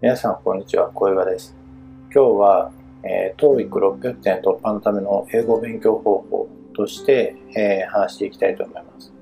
皆さんこんにちは。小岩です。今日は、えー、TOEIC600 点突破のための英語勉強方法として、えー、話していきたいと思います、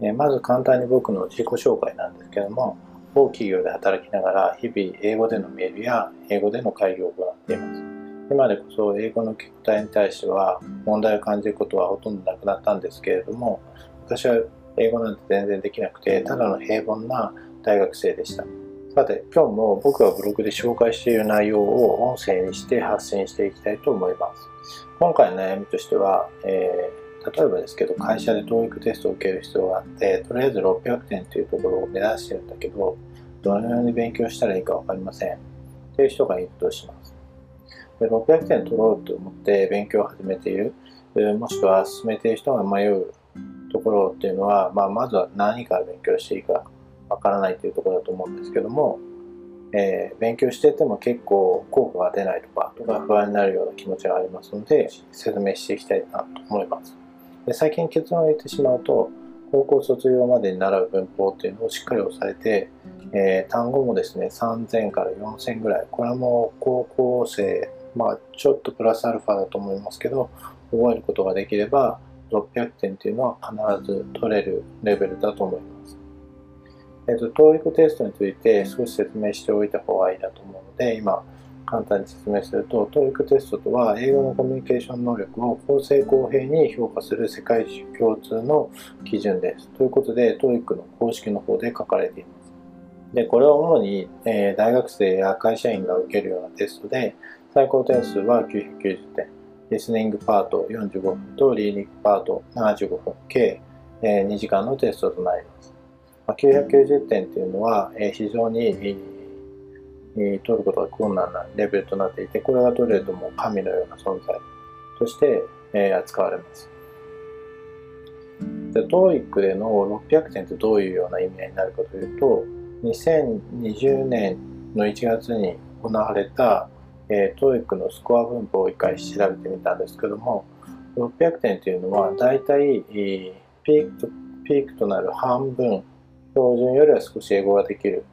えー、まず簡単に僕の自己紹介なんですけども某企業で働きながら日々英語でのメールや英語での会議を行っています。今でこそ英語の聞く答えに対しては問題を感じることはほとんどなくなったんですけれども昔は英語なんて全然できなくてただの平凡な大学生でした。さて今日も僕がブログで紹介している内容を音声にして発信していきたいと思います。今回の悩みとしては、えー、例えばですけど会社で TOEIC テストを受ける必要があってとりあえず600点というところを目指してるんだけどどのように勉強したらいいか分かりません。という人がいるとします。で600点取ろうと思って勉強を始めているもしくは進めている人が迷うところっていうのは、まあ、まずは何から勉強していいか。わからないというところだと思うんですけども、えー、勉強してても結構効果が出ないとかとか不安になるような気持ちがありますので説明していきたいなと思います。で最近結論を言ってしまうと高校卒業までに習う文法っていうのをしっかり押さえて、えー、単語もですね3000から4000ぐらい。これはもう高校生まあちょっとプラスアルファだと思いますけど覚えることができれば600点っていうのは必ず取れるレベルだと思います。えっ、と、TOEIC テストについて少し説明しておいた方がいいなと思うので、今、簡単に説明すると、TOEIC テストとは、英語のコミュニケーション能力を公正公平に評価する世界共通の基準です。ということで、TOEIC の公式の方で書かれています。で、これは主に、えー、大学生や会社員が受けるようなテストで、最高点数は990点。リスニングパート45分とリーディングパート75分、計2時間のテストとなります。990点というのは非常に取ることが困難なレベルとなっていて、これが取れるとも神のような存在として扱われます。で、TOEIC での600点ってどういうような意味合いになるかというと、2020年の1月に行われたえー、TOEIC のスコア分布を一回調べてみたんですけども600点というのはだいたいピークとピークとなる半分標準よりは少し英語ができる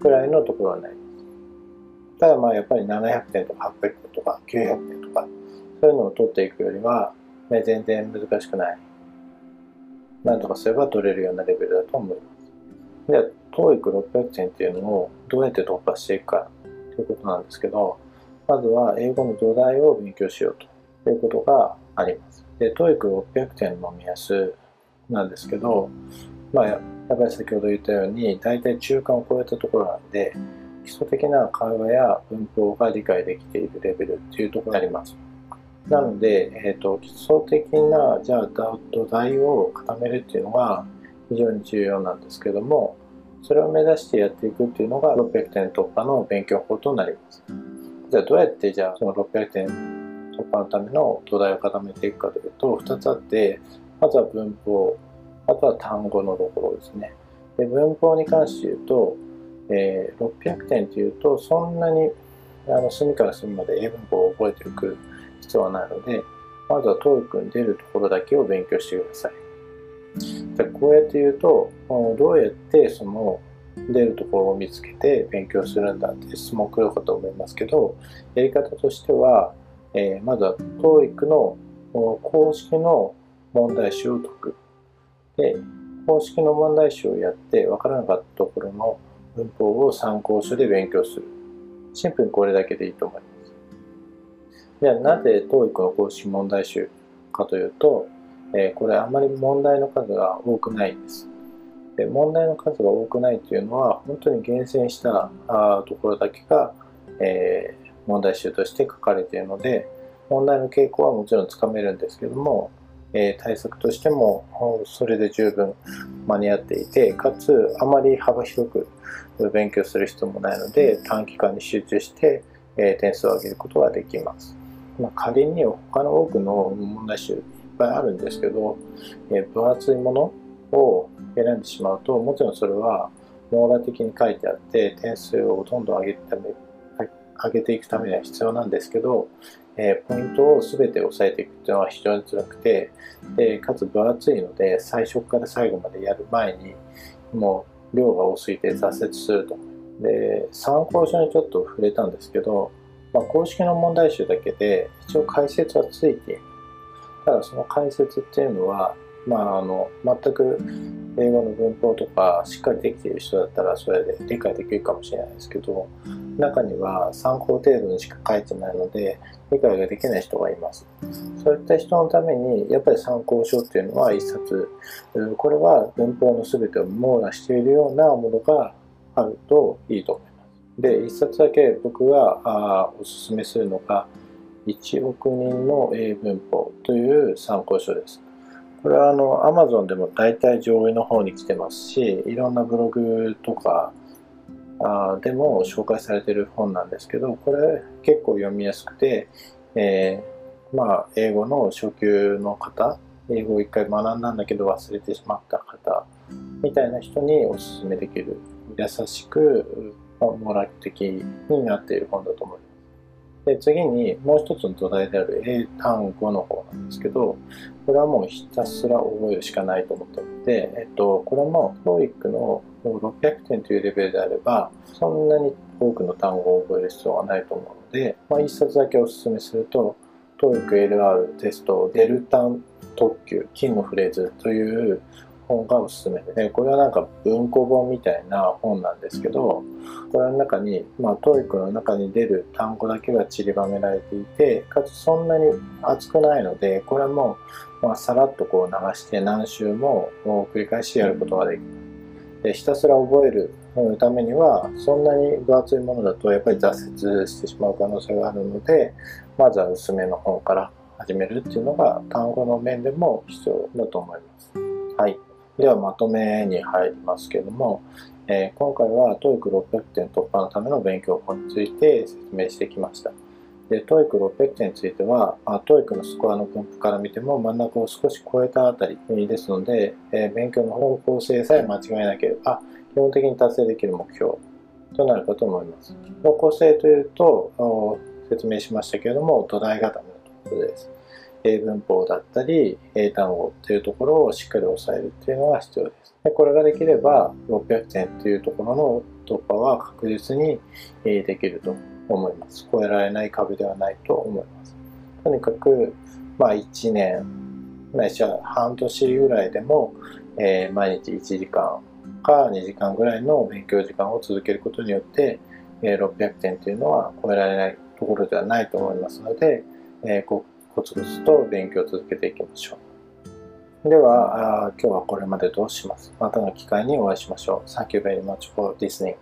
くらいのところになりますただまあやっぱり700点とか800点とか900点とかそういうのを取っていくよりは、ね、全然難しくない。なんとかすれば取れるようなレベルだと思います。では TOEIC600 点っていうのをどうやって突破していくかということなんですけどまずは英語の土台を勉強しようということがあります。で、TOEIC600 点の目安なんですけど、まあ、やっぱり先ほど言ったように、大体中間を超えたところなんで、基礎的な会話や文法が理解できているレベルっていうところになります。なので、えっ、ー、と、基礎的な、じゃあ土台を固めるっていうのが非常に重要なんですけども、それを目指してやっていくっていうのが600点突破の勉強法となります。じゃあどうやってじゃあその600点突破のための土台を固めていくかというと2つあってまずは文法あとは単語のところですね。で文法に関して言うと、えー、600点というとそんなにあの隅から隅まで英文法を覚えておく必要はないのでまずは TOEIC に出るところだけを勉強してください。でこうやって言うとどうやってその出るところを見つけて勉強するんだって質問来るかと思いますけどやり方としては、えー、まずは TOEIC の公式の問題集を解く。で公式の問題集をやって分からなかったところの文法を参考書で勉強する。シンプルにこれだけでいいと思います。じゃあなぜ TOEIC の公式問題集かというと、えー、これあまり問題の数が多くないです。で問題の数が多くないというのは本当に厳選したあところだけが、えー、問題集として書かれているので問題の傾向はもちろんつかめるんですけども、えー、対策としてもそれで十分間に合っていてかつあまり幅広く勉強する必要もないので短期間に集中して、えー、点数を上げることができます。まあ、仮に他の多くの問題集いっぱいあるんですけど、えー、分厚いものを選んでしまうともちろんそれは網羅的に書いてあって点数をどんどん上げため上げていくためには必要なんですけど、えー、ポイントを全て押さえていくっていうのは非常に辛くてでかつ分厚いので最初から最後までやる前にもう量が多すぎて挫折するとで参考書にちょっと触れたんですけど、まあ、公式の問題集だけで一応解説はついている。ただその解説っていうのは、まあ、あの全く英語の文法とかしっかりできている人だったらそれで理解できるかもしれないですけど中には参考程度にしか書いてないので理解ができない人がいます。そういった人のためにやっぱり参考書っていうのは一冊これは文法の全てを網羅しているようなものがあるといいと思います。で一冊だけ僕があおすすめするのが1億人の英文法という参考書です。これはあの Amazon でも大体上位の方に来てますしいろんなブログとかあでも紹介されてる本なんですけどこれ結構読みやすくて、えー、まあ英語の初級の方英語を一回学んだんだけど忘れてしまった方みたいな人におすすめできる優しく、まあ、モラル的になっている本だと思います。で次にもう一つの土台である英単語の方なんですけどこれはもうひたすら覚えるしかないと思っていて、えっと、これも TOEIC の600点というレベルであればそんなに多くの単語を覚える必要はないと思うので、まあ、一冊だけお勧めすると TOEIC LR テストデルタン特急金のフレーズという本がおすすめで、これはなんか文庫本みたいな本なんですけど、これの中に、まあ、 TOEIC の中に出る単語だけが散りばめられていて、かつそんなに厚くないので、これも、まあ、さらっとこう流して何周も繰り返しやることができます。でひたすら覚えるためにはそんなに分厚いものだとやっぱり挫折してしまう可能性があるのでまずは薄めの本から始めるっていうのが単語の面でも必要だと思います。はい。ではまとめに入りますけども、えー、今回は TOEIC600 点突破のための勉強法について説明してきました。で、TOEIC600 点については、まあ、TOEIC のスコアの分布から見ても真ん中を少し超えたあたりですので、えー、勉強の方向性さえ間違えなければ、基本的に達成できる目標となるかと思います。方向性というと、説明しましたけれども、土台固めのところです。英文法だったり、英単語というところをしっかり押さえるっていうのが必要です。でこれができれば、600点というところの突破は確実にできると思います。超えられない壁ではないと思います。とにかく、まあ1年、ないしは半年ぐらいでも、えー、毎日1時間か2時間ぐらいの勉強時間を続けることによって、えー、600点というのは超えられないところではないと思いますので、えー、コツコツと勉強を続けていきましょう。では、今日はこれまでとします？またの機会にお会いしましょう。Thank you very much for listening.